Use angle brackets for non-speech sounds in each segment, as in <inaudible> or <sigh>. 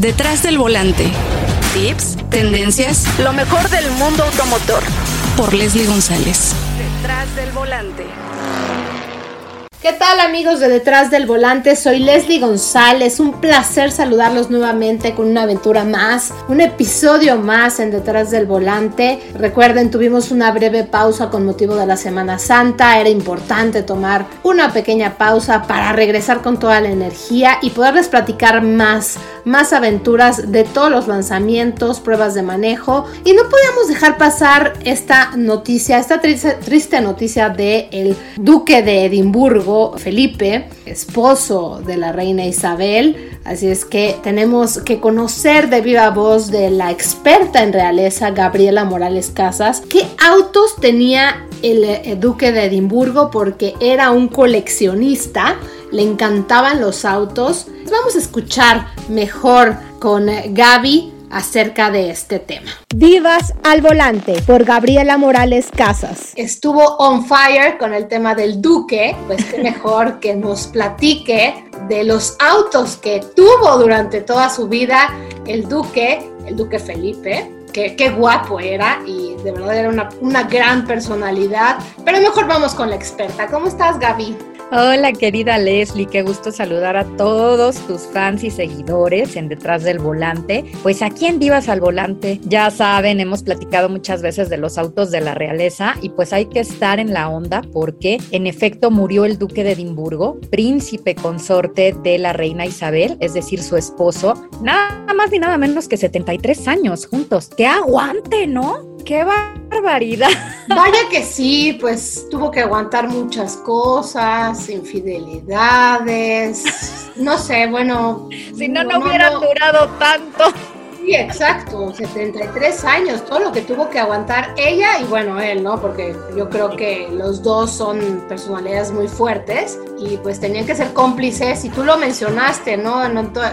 Detrás del volante. Tips, tendencias, lo mejor del mundo automotor. Por Leslie González. Detrás del volante. ¿Qué tal amigos de Detrás del Volante? Soy Leslie González. Un placer saludarlos nuevamente con una aventura más, un episodio más en Detrás del Volante. Recuerden, tuvimos una breve pausa con motivo de la Semana Santa. Era importante tomar una pequeña pausa para regresar con toda la energía y poderles platicar más, más aventuras de todos los lanzamientos, pruebas de manejo. Y no podíamos dejar pasar esta noticia, esta triste, noticia de el Duque de Edimburgo Felipe, esposo de la reina Isabel. Así es que tenemos que conocer de viva voz de la experta en realeza, Gabriela Morales Casas, qué autos tenía el, el duque de Edimburgo porque era un coleccionista, le encantaban los autos. Vamos a escuchar mejor con Gaby acerca de este tema. Vivas al volante por Gabriela Morales Casas. Estuvo on fire con el tema del Duque, pues qué <laughs> mejor que nos platique de los autos que tuvo durante toda su vida el Duque, el Duque Felipe. Qué, qué guapo era y de verdad era una, una gran personalidad. Pero mejor vamos con la experta. ¿Cómo estás, Gaby? Hola querida Leslie, qué gusto saludar a todos tus fans y seguidores en Detrás del Volante. Pues aquí en Divas al Volante, ya saben, hemos platicado muchas veces de los autos de la realeza y pues hay que estar en la onda porque en efecto murió el duque de Edimburgo, príncipe consorte de la reina Isabel, es decir, su esposo, nada más ni nada menos que 73 años juntos. ¡Qué aguante, ¿no? ¡Qué barbaridad! Vaya que sí, pues tuvo que aguantar muchas cosas, infidelidades, no sé, bueno. Si no, no, no hubieran durado tanto. Sí, exacto, 73 años, todo lo que tuvo que aguantar ella y bueno, él, ¿no? Porque yo creo que los dos son personalidades muy fuertes y pues tenían que ser cómplices y tú lo mencionaste, ¿no?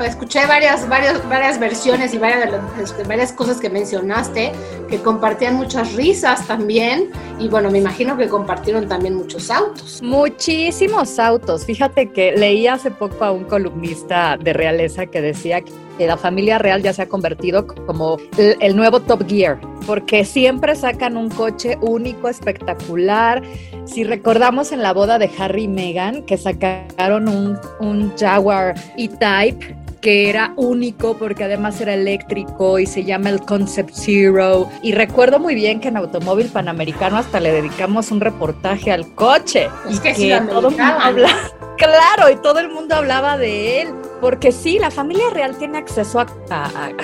escuché varias, varias, varias versiones y varias, este, varias cosas que mencionaste que compartían muchas risas también y bueno, me imagino que compartieron también muchos autos. Muchísimos autos. Fíjate que leí hace poco a un columnista de realeza que decía que la familia real ya se ha convertido como el, nuevo Top Gear, porque siempre sacan un coche único, espectacular. Si recordamos en la boda de Harry y Meghan, que sacaron un, un Jaguar E-Type, que era único porque además era eléctrico y se llama el Concept Zero. Y recuerdo muy bien que en Automóvil Panamericano hasta le dedicamos un reportaje al coche. y que, todo el mundo habla, claro, y todo el mundo hablaba de él. Porque sí, la familia real tiene acceso a,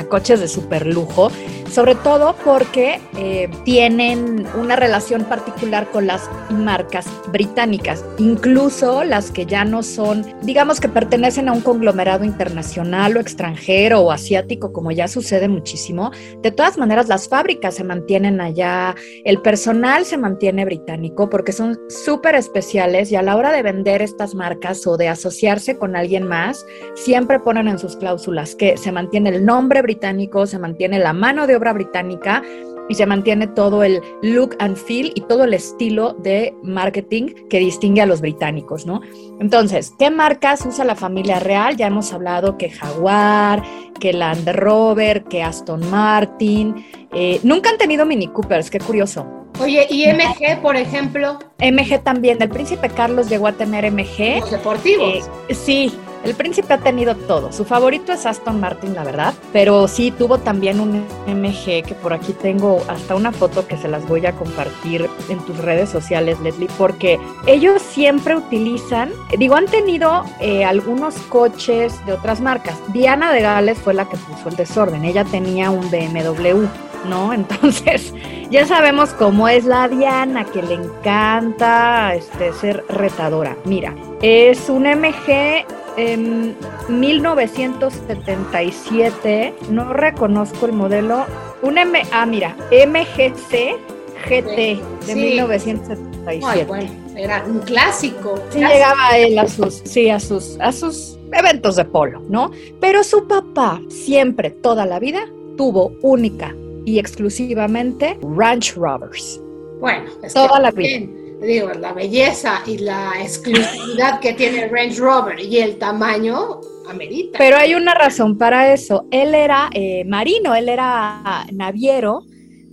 coches de super lujo, sobre todo porque eh, tienen una relación particular con las marcas británicas, incluso las que ya no son, digamos que pertenecen a un conglomerado internacional o extranjero o asiático, como ya sucede muchísimo. De todas maneras, las fábricas se mantienen allá, el personal se mantiene británico porque son súper especiales y a la hora de vender estas marcas o de asociarse con alguien más, siempre ponen en sus cláusulas que se mantiene el nombre británico, se mantiene la mano de obra británica y se mantiene todo el look and feel y todo el estilo de marketing que distingue a los británicos, ¿no? Entonces, ¿qué marcas usa la familia real? Ya hemos hablado que Jaguar, que Land Rover, que Aston Martin. Eh, nunca han tenido Mini Coopers, qué curioso. Oye, ¿y MG, por ejemplo? MG también. El príncipe Carlos llegó a tener MG. Los deportivos. Eh, sí, el príncipe ha tenido todo. Su favorito es Aston Martin, la verdad, pero sí tuvo también un MG que por aquí tengo hasta una foto que se las voy a compartir en tus redes sociales, Leslie, porque ellos siempre utilizan, digo, han tenido eh, algunos coches de otras marcas. Diana de Gales fue la que puso el desorden. Ella tenía un BMW. ¿no? <laughs> Entonces, ya sabemos cómo es la Diana, que le encanta este, ser retadora. Mira, es un MG en 1977, no reconozco el modelo, un M, ah, mira, MGC GT de 1977. bueno, era un clásico. Sí llegaba él a sus, sí, a sus, a sus eventos de polo, ¿no? Pero su papá siempre, toda la vida, tuvo única y exclusivamente Ranch Rovers. Bueno, toda la vida digo, la belleza y la exclusividad que tiene el Range Rover y el tamaño, amerita. Pero hay una razón para eso. Él era eh, marino, él era naviero,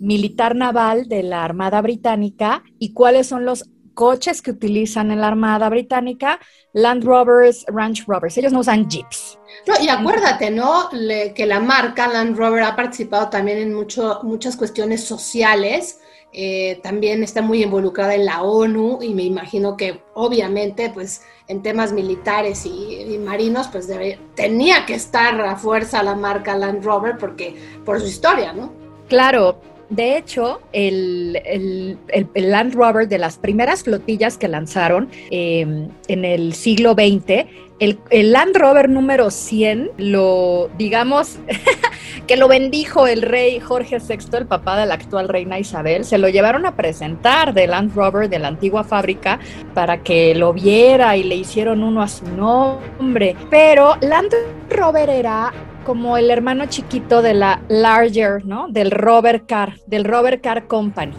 militar naval de la Armada Británica. ¿Y cuáles son los coches que utilizan en la Armada Británica? Land Rovers, Range Rovers. Ellos no usan jeeps. No, y acuérdate, ¿no? que la marca Land Rover ha participado también en mucho, muchas cuestiones sociales eh, también está muy involucrada en la ONU y me imagino que obviamente pues en temas militares y, marinos pues tenía que estar a fuerza la marca Land Rover porque por su historia, ¿no? Claro, de hecho, el, Land Rover de las primeras flotillas que lanzaron em, en el siglo XX, el, Land Rover número 100 lo, digamos, <laughs> que lo bendijo el rey Jorge VI, el papá de la actual reina Isabel. Se lo llevaron a presentar de Land Rover de la antigua fábrica para que lo viera y le hicieron uno a su nombre. Pero Land Rover era como el hermano chiquito de la Larger, ¿no? Del Robert Car, del Robert Car Company.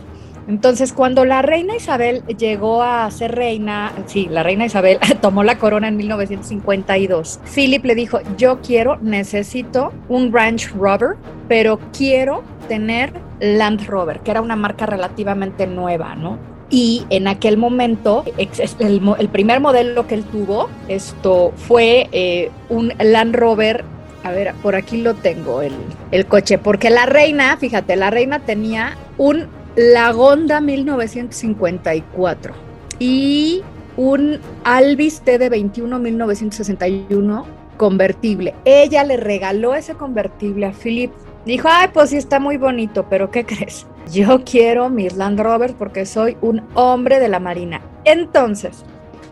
Entonces, cuando la reina Isabel llegó a ser reina, sí, la reina Isabel <laughs> tomó la corona en 1952, Philip le dijo, yo quiero, necesito un Range Rover, pero quiero tener Land Rover, que era una marca relativamente nueva, ¿no? Y en aquel momento, el, primer modelo que él tuvo, esto fue eh, un Land Rover a ver, por aquí lo tengo, el, el, coche, porque la reina, fíjate, la reina tenía un la Gonda 1954 y un Alvis de 21 1961 convertible. Ella le regaló ese convertible a Philip. Dijo, ay, pues sí está muy bonito, pero ¿qué crees? Yo quiero mis Land Rovers porque soy un hombre de la Marina. Entonces,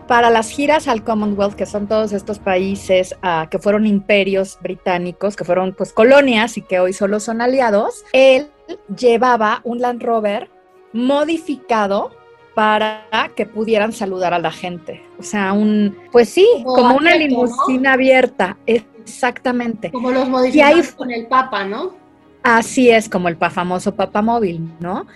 para las giras al Commonwealth, que son todos estos países uh, que fueron imperios británicos, que fueron pues colonias y que hoy solo son aliados, él llevaba un Land Rover modificado para que pudieran saludar a la gente. O sea, un, pues sí, como, una limusina abierta, exactamente. Como los modificados con el Papa, ¿no? Así es, como el famoso Papa móvil, ¿no?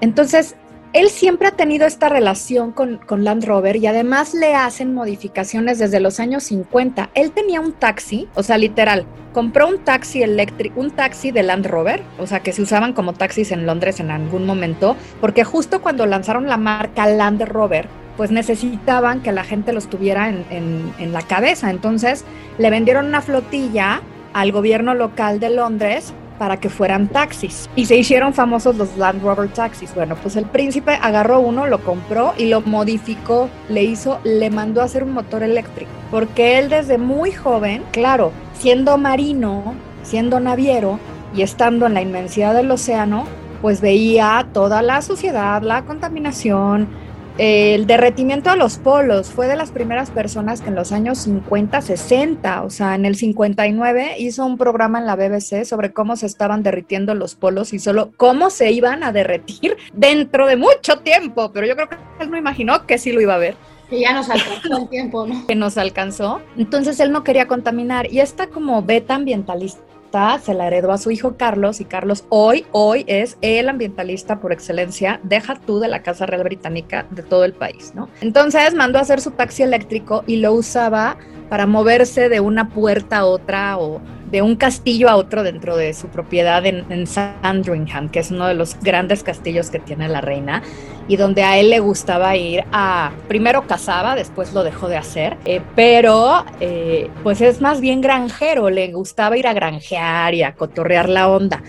Entonces, él siempre ha tenido esta relación con, Land Rover y además le hacen modificaciones desde los años 50. Él tenía un taxi, o sea, literal, compró un taxi eléctrico, un taxi de Land Rover, o sea, que se usaban como taxis en Londres en algún momento, porque justo cuando lanzaron la marca Land Rover, pues necesitaban que la gente los tuviera en, en la cabeza. Entonces le vendieron una flotilla al gobierno local de Londres para que fueran taxis. Y se hicieron famosos los Land Rover taxis. Bueno, pues el príncipe agarró uno, lo compró y lo modificó, le hizo, le mandó a hacer un motor eléctrico. Porque él desde muy joven, claro, siendo marino, siendo naviero y estando en la inmensidad del océano, pues veía toda la suciedad, la contaminación, el derretimiento de los polos fue de las primeras personas que en los años 50, 60, o sea, en el 59 hizo un programa en la BBC sobre cómo se estaban derritiendo los polos y solo cómo se iban a derretir <laughs> dentro de mucho tiempo, pero yo creo que él no imaginó que sí lo iba a ver. Que ya nos alcanzó el tiempo, ¿no? Que nos alcanzó. Entonces él no quería contaminar y esta como beta ambientalista se la heredó a su hijo Carlos y Carlos hoy, hoy es el ambientalista por excelencia, deja tú de la Casa Real Británica de todo el país, ¿no? Entonces mandó a hacer su taxi eléctrico y lo usaba para moverse de una puerta a otra o de un castillo a otro dentro de su propiedad en, Sandringham, que es uno de los grandes castillos que tiene la reina, y donde a él le gustaba ir a, primero cazaba, después lo dejó de hacer, eh, pero eh, pues es más bien granjero, le gustaba ir a granjear y a cotorrear la onda.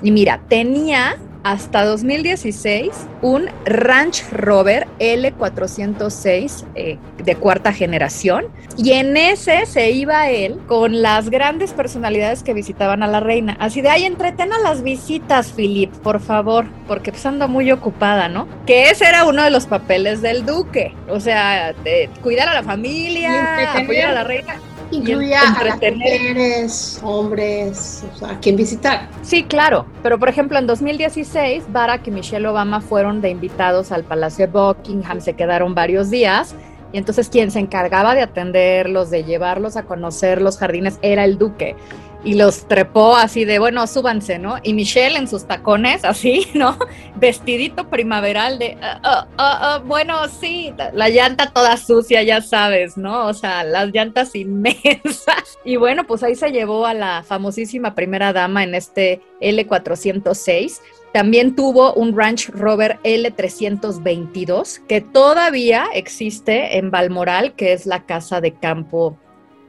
Y mira, tenía hasta 2016 un Ranch Rover L406 eh, de cuarta generación y en ese se iba él con las grandes personalidades que visitaban a la reina. Así de ahí entretén a las visitas, Philip, por favor, porque pues ando muy ocupada, ¿no? Que ese era uno de los papeles del duque, o sea, de cuidar a la familia, apoyar a la reina Incluía a las mujeres, hombres, o sea, a quien visitar. Sí, claro. Pero, por ejemplo, en 2016, Barack y Michelle Obama fueron de invitados al Palacio de Buckingham, se quedaron varios días. Y entonces quien se encargaba de atenderlos, de llevarlos a conocer los jardines, era el duque. Y los trepó así de, bueno, súbanse, ¿no? Y Michelle en sus tacones, así, <laughs> ¿no? Vestidito primaveral de, ah, ah, ah, bueno, sí, la llanta toda sucia, ya sabes, ¿no? O sea, las llantas inmensas. <laughs> Y bueno, pues ahí se llevó a la famosísima primera dama en este L406. También tuvo un Ranch Rover L322 que todavía existe en Balmoral, que es la casa de campo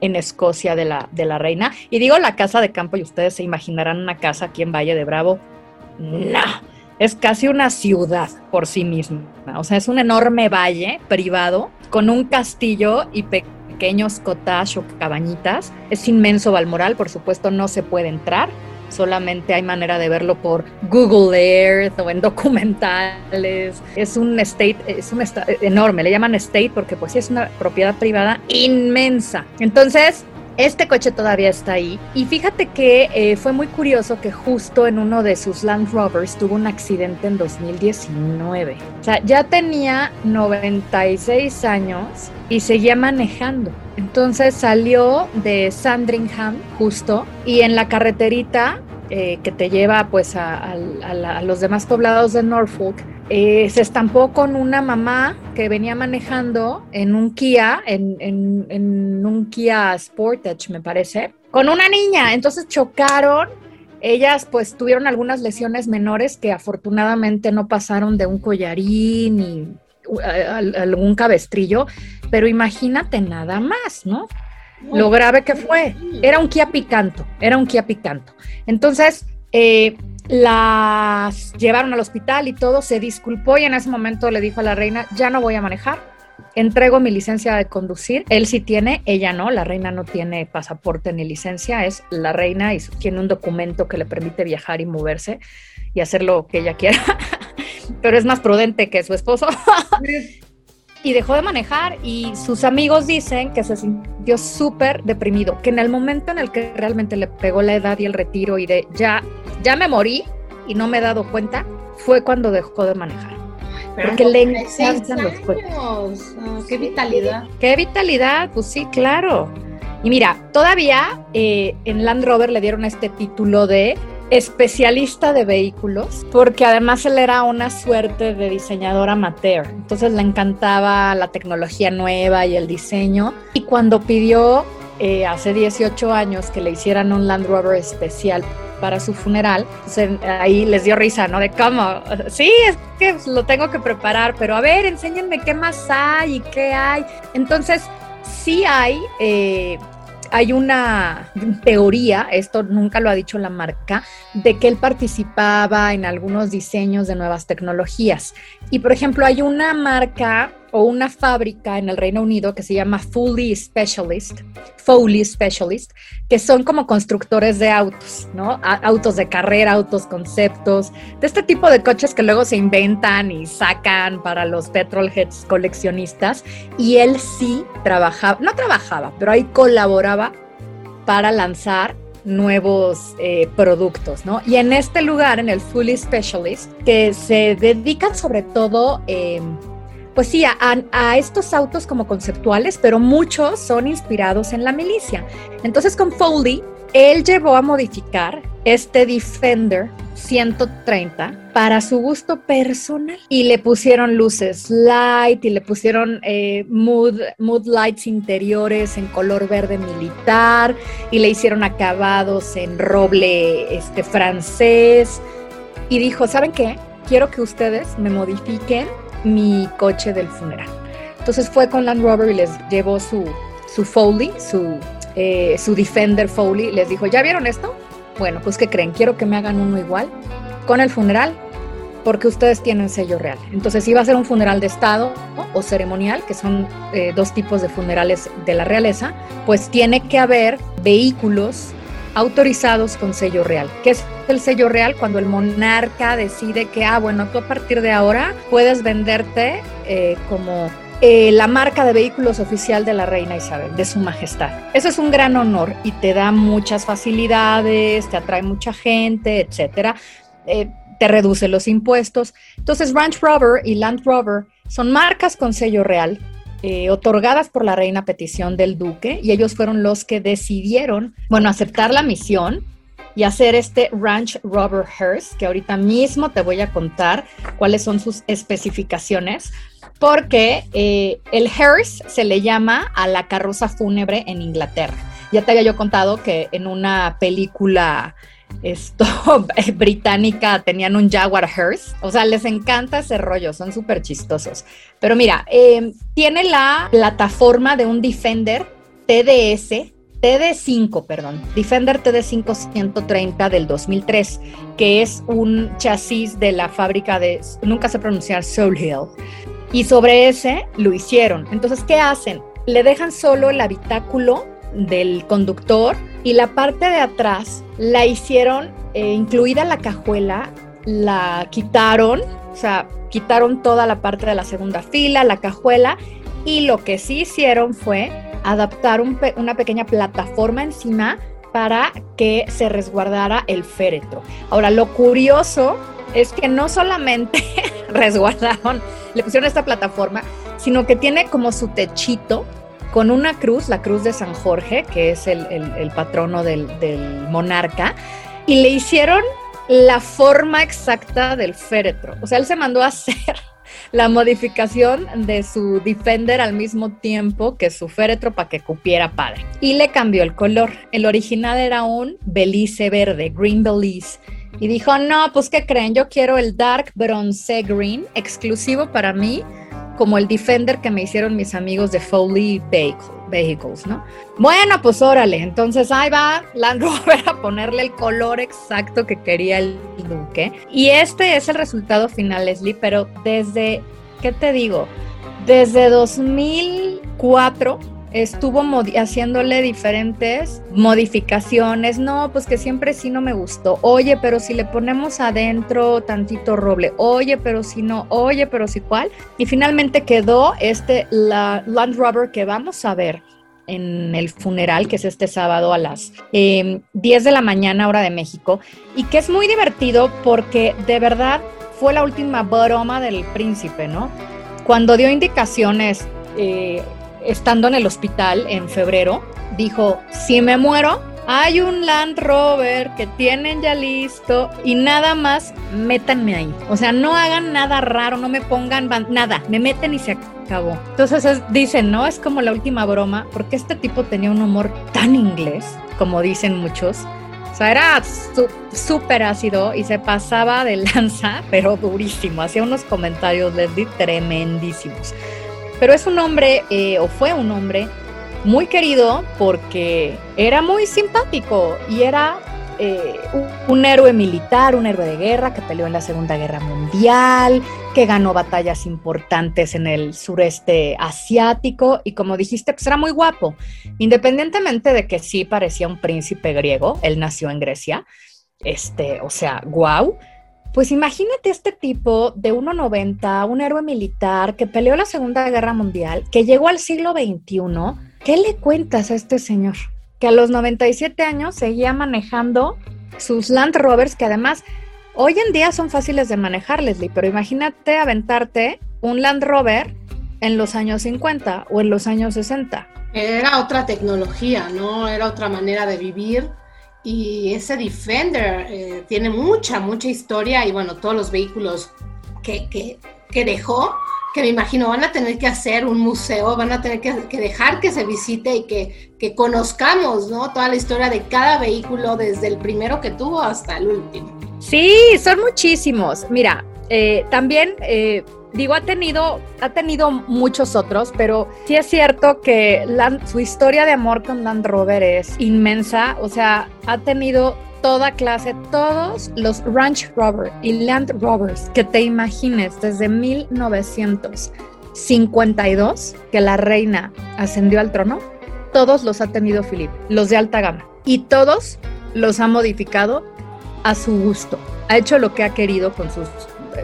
en Escocia de la, de la reina. Y digo la casa de campo y ustedes se imaginarán una casa aquí en Valle de Bravo. No, es casi una ciudad por sí misma. O sea, es un enorme valle privado con un castillo y pequeños cottages o cabañitas. Es inmenso Balmoral, por supuesto no se puede entrar solamente hay manera de verlo por Google Earth o en documentales. Es un estate, es un enorme, le llaman estate porque pues es una propiedad privada inmensa. Entonces, este coche todavía está ahí. Y fíjate que eh, fue muy curioso que justo en uno de sus Land Rovers tuvo un accidente en 2019. O sea, ya tenía 96 años y seguía manejando. Entonces salió de Sandringham justo y en la carreterita eh, que te lleva pues a, los demás poblados de Norfolk, eh, se estampó con una mamá que venía manejando en un Kia, en, un Kia Sportage me parece, con una niña. Entonces chocaron ellas pues tuvieron algunas lesiones menores que afortunadamente no pasaron de un collarín y algún cabestrillo, pero imagínate nada más, ¿no? Lo grave que fue. Era un Kia Picanto, era un Kia Picanto. Entonces, eh, las llevaron al hospital y todo, se disculpó y en ese momento le dijo a la reina, ya no voy a manejar, entrego mi licencia de conducir. Él sí tiene, ella no, la reina no tiene pasaporte ni licencia, es la reina y tiene un documento que le permite viajar y moverse y hacer lo que ella quiera, <laughs> pero es más prudente que su esposo. Y dejó de manejar y sus amigos dicen que se sintió súper deprimido, que en el momento en el que realmente le pegó la edad y el retiro y de ya, ya me morí y no me he dado cuenta, fue cuando dejó de manejar. porque le encantan los coches. Ah, qué vitalidad. Qué vitalidad, pues sí, claro. Y mira, todavía eh, en Land Rover le dieron este título de especialista de vehículos, porque además él era una suerte de diseñador amateur. Entonces le encantaba la tecnología nueva y el diseño. Y cuando pidió eh, hace 18 años que le hicieran un Land Rover especial para su funeral, ahí les dio risa, ¿no? De cómo, sí, es que lo tengo que preparar, pero a ver, enséñenme qué más hay y qué hay. Entonces, sí hay eh, hay una teoría, esto nunca lo ha dicho la marca, de que él participaba en algunos diseños de nuevas tecnologías. Y por ejemplo, hay una marca o una fábrica en el Reino Unido que se llama Foley Specialist, Foley Specialist, que son como constructores de autos, ¿no? autos de carrera, autos conceptos, de este tipo de coches que luego se inventan y sacan para los petrolheads coleccionistas. Y él sí trabajaba, no trabajaba, pero ahí colaboraba para lanzar nuevos eh, productos, ¿no? Y en este lugar, en el Fully Specialist, que se dedican sobre todo... Eh, pues sí, a, estos autos como conceptuales, pero muchos son inspirados en la milicia. Entonces con Foley, él llevó a modificar este Defender 130 para su gusto personal y le pusieron luces light y le pusieron eh, mood, mood lights interiores en color verde militar y le hicieron acabados en roble este, francés y dijo, ¿saben qué? Quiero que ustedes me modifiquen mi coche del funeral. Entonces fue con Land Rover y les llevó su, su Foley, su, eh, su Defender Foley. Les dijo, ¿ya vieron esto? Bueno, pues ¿qué creen? Quiero que me hagan uno igual con el funeral porque ustedes tienen sello real. Entonces iba a ser un funeral de Estado o ceremonial, que son eh, dos tipos de funerales de la realeza, pues tiene que haber vehículos autorizados con sello real. ¿Qué es el sello real? Cuando el monarca decide que, ah, bueno, tú a partir de ahora puedes venderte eh, como eh, la marca de vehículos oficial de la reina Isabel, de su majestad. Eso es un gran honor y te da muchas facilidades, te atrae mucha gente, etcétera. Eh, te reduce los impuestos. Entonces, Ranch Rover y Land Rover son marcas con sello real eh, otorgadas por la reina petición del duque y ellos fueron los que decidieron, bueno, aceptar la misión y hacer este Ranch Rover Hearse, que ahorita mismo te voy a contar cuáles son sus especificaciones, porque eh, el hearse se le llama a la carroza fúnebre en Inglaterra. Ya te había yo contado que en una película esto, <laughs> británica tenían un Jaguar Hearse. O sea, les encanta ese rollo, son súper chistosos. Pero mira, eh, tiene la plataforma de un Defender TDS TD5, perdón, Defender TD5 130 del 2003, que es un chasis de la fábrica de, nunca sé pronunciar, Soul Hill. Y sobre ese lo hicieron. Entonces, ¿qué hacen? Le dejan solo el habitáculo del conductor y la parte de atrás la hicieron, eh, incluida la cajuela, la quitaron, o sea, quitaron toda la parte de la segunda fila, la cajuela, y lo que sí hicieron fue adaptar una pequeña plataforma encima para que se resguardara el féretro. Ahora, lo curioso es que no solamente <laughs> resguardaron, le pusieron esta plataforma, sino que tiene como su techito con una cruz, la cruz de San Jorge, que es el, patrono del, del monarca, y le hicieron la forma exacta del féretro. O sea, él se mandó a <laughs> hacer la modificación de su Defender al mismo tiempo que su féretro para que cupiera padre. Y le cambió el color. El original era un belice verde, green belize. Y dijo, no, pues ¿qué creen? Yo quiero el dark bronze green, exclusivo para mí, como el Defender que me hicieron mis amigos de Foley Vehicles, ¿no? Bueno, pues órale, entonces ahí va Land Rover a ponerle el color exacto que quería el Duque. Y este es el resultado final, Leslie, pero desde, ¿qué te digo? Desde 2004 estuvo haciéndole diferentes modificaciones. No, pues que siempre sí no me gustó. Oye, pero si le ponemos adentro tantito roble. Oye, pero si no. Oye, pero si cuál. Y finalmente quedó este la Land Rover que vamos a ver en el funeral, que es este sábado a las 10 em, de la mañana, hora de México, y que es muy divertido porque de verdad fue la última broma del príncipe, ¿no? Cuando dio indicaciones eh, estando en el hospital en febrero, dijo, si me muero, hay un Land Rover que tienen ya listo y nada más métanme ahí. O sea, no hagan nada raro, no me pongan nada, me meten y se acabó. Entonces dicen, ¿no? Es como la última broma, porque este tipo tenía un humor tan inglés, como dicen muchos. O sea, era súper ácido y se pasaba de <laughs> lanza, pero durísimo. Hacía unos comentarios, les di tremendísimos. Pero es un hombre, eh, o fue un hombre, muy querido porque era muy simpático y era eh, un, héroe militar, un héroe de guerra que peleó en la Segunda Guerra Mundial, que ganó batallas importantes en el sureste asiático y como dijiste, pues era muy guapo. Independientemente de que sí parecía un príncipe griego, él nació en Grecia, este, o sea, guau. Pues imagínate este tipo de 1,90, un héroe militar que peleó la Segunda Guerra Mundial, que llegó al siglo XXI. ¿Qué le cuentas a este señor? Que a los 97 años seguía manejando sus Land Rovers, que además hoy en día son fáciles de manejar, Leslie, pero imagínate aventarte un Land Rover en los años 50 o en los años 60. Era otra tecnología, ¿no? Era otra manera de vivir y ese Defender eh, tiene mucha, mucha historia y bueno, todos los vehículos que, que, que, dejó, que me imagino van a tener que hacer un museo, van a tener que, que dejar que se visite y que, que, conozcamos, ¿no? Toda la historia de cada vehículo, desde el primero que tuvo hasta el último. Sí, son muchísimos. Mira, eh, también... Eh, digo, ha tenido, ha tenido muchos otros, pero sí es cierto que su historia de amor con Land Rover es inmensa. O sea, ha tenido toda clase, todos los Ranch Rover y Land Rovers que te imagines desde 1952 que la reina ascendió al trono, todos los ha tenido Philip, los de alta gama, y todos los ha modificado a su gusto. Ha hecho lo que ha querido con sus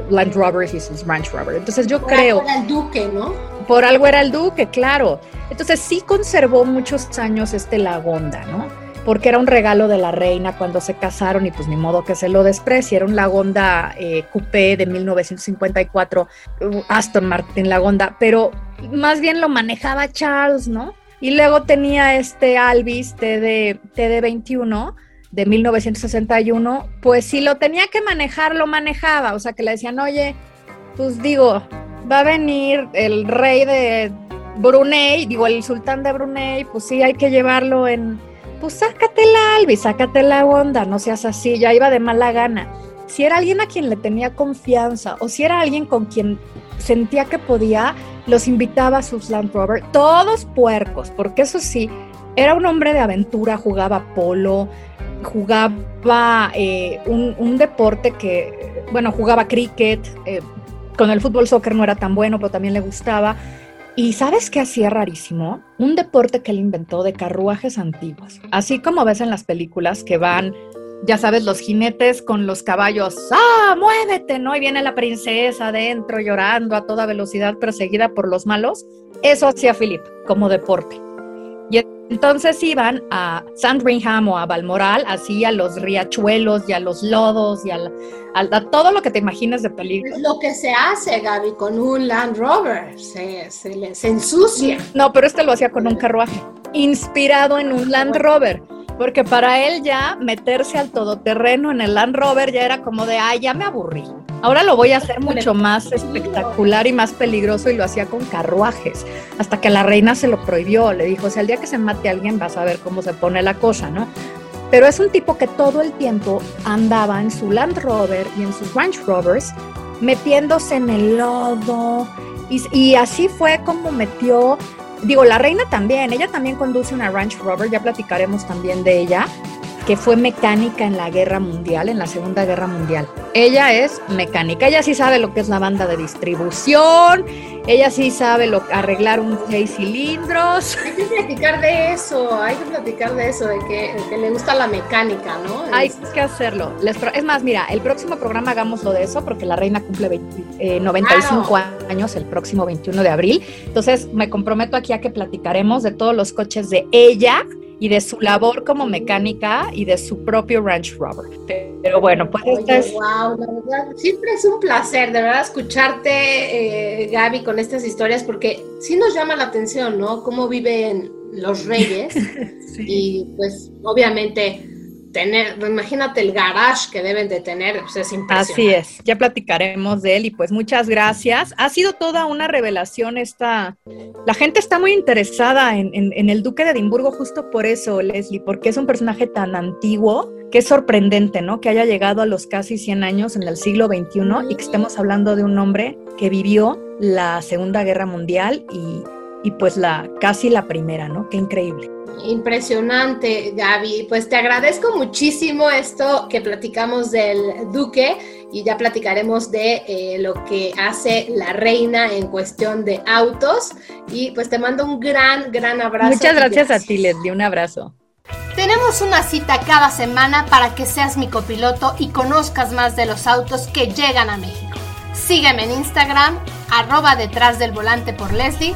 Land Robbers y Ranch Robbers. Entonces yo creo... Por algo era el duque, ¿no? Por algo era el duque, claro. Entonces sí conservó muchos años este Lagonda, ¿no? porque era un regalo de la reina cuando se casaron y pues ni modo que se lo desprecie. Era un Lagonda eh, Coupé de 1954, uh, Aston Martin Lagonda, pero más bien lo manejaba Charles, ¿no? Y luego tenía este Alvis TD, TD21 de 1961, pues si lo tenía que manejar, lo manejaba. O sea, que le decían, oye, pues digo, va a venir el rey de Brunei, digo, el sultán de Brunei, pues sí, hay que llevarlo en, pues sácatela, Albi, sácate la onda, no seas así, ya iba de mala gana. Si era alguien a quien le tenía confianza o si era alguien con quien sentía que podía, los invitaba a sus Land Rover, todos puercos, porque eso sí, era un hombre de aventura, jugaba polo, jugaba eh, un, deporte que, bueno, jugaba cricket, eh, con el fútbol soccer no era tan bueno, pero también le gustaba. Y ¿sabes qué hacía rarísimo? Un deporte que él inventó de carruajes antiguos. Así como ves en las películas que van, ya sabes, los jinetes con los caballos, ¡ah, muévete! ¿No? Y viene la princesa adentro llorando a toda velocidad perseguida por los malos. Eso hacía Philip como deporte. Entonces iban a Sandringham o a Balmoral, así a los riachuelos y a los lodos y a, todo lo que te imaginas de peligro. Lo que se hace, Gaby, con un Land Rover, se, se ensucia. No, pero este lo hacía con un carruaje, inspirado en un Land Rover porque para él ya meterse al todoterreno en el Land Rover ya era como de, ay, ya me aburrí. Ahora lo voy a hacer mucho más espectacular y más peligroso y lo hacía con carruajes, hasta que la reina se lo prohibió, le dijo, o sea, día que se mate alguien vas a ver cómo se pone la cosa, ¿no? Pero es un tipo que todo el tiempo andaba en su Land Rover y en sus Range Rovers metiéndose en el lodo y, y así fue como metió digo, la reina también, ella también conduce una Ranch Rover, ya platicaremos también de ella, que fue mecánica en la guerra mundial, en la Segunda Guerra Mundial. Ella es mecánica, ella sí sabe lo que es la banda de distribución, ella sí sabe lo, arreglar un seis cilindros. <laughs> Hay que platicar de eso, hay que platicar de eso, de que, le gusta la mecánica, ¿no? Hay que hacerlo. es más, mira, el próximo programa hagámoslo de eso porque la reina cumple 95 eh, años el próximo 21 de abril. Entonces me comprometo aquí a que platicaremos de todos los coches de ella y de su labor como mecánica y de su propio Ranch Rover. Pero bueno, pues es... wow, la verdad, siempre es un placer, de verdad, escucharte, eh, Gaby, con estas historias, porque sí nos llama la atención, ¿no? Cómo viven los reyes <laughs> y pues obviamente tener, imagínate el garage que deben de tener, pues es impresionante. Así es, ya platicaremos de él y pues muchas gracias. Ha sido toda una revelación esta, la gente está muy interesada en, en, el duque de Edimburgo justo por eso, Leslie, porque es un personaje tan antiguo que es sorprendente, ¿no? Que haya llegado a los casi 100 años en el siglo XXI y que estemos hablando de un hombre que vivió la Segunda Guerra Mundial y, y pues la casi la primera, ¿no? Qué increíble. Impresionante, Gaby. Pues te agradezco muchísimo esto que platicamos del Duque y ya platicaremos de eh, lo que hace la reina en cuestión de autos. Y pues te mando un gran, gran abrazo. Muchas gracias, a ti, Leslie. Un abrazo. Tenemos una cita cada semana para que seas mi copiloto y conozcas más de los autos que llegan a México. Sígueme en Instagram, arroba detrás del volante por Leslie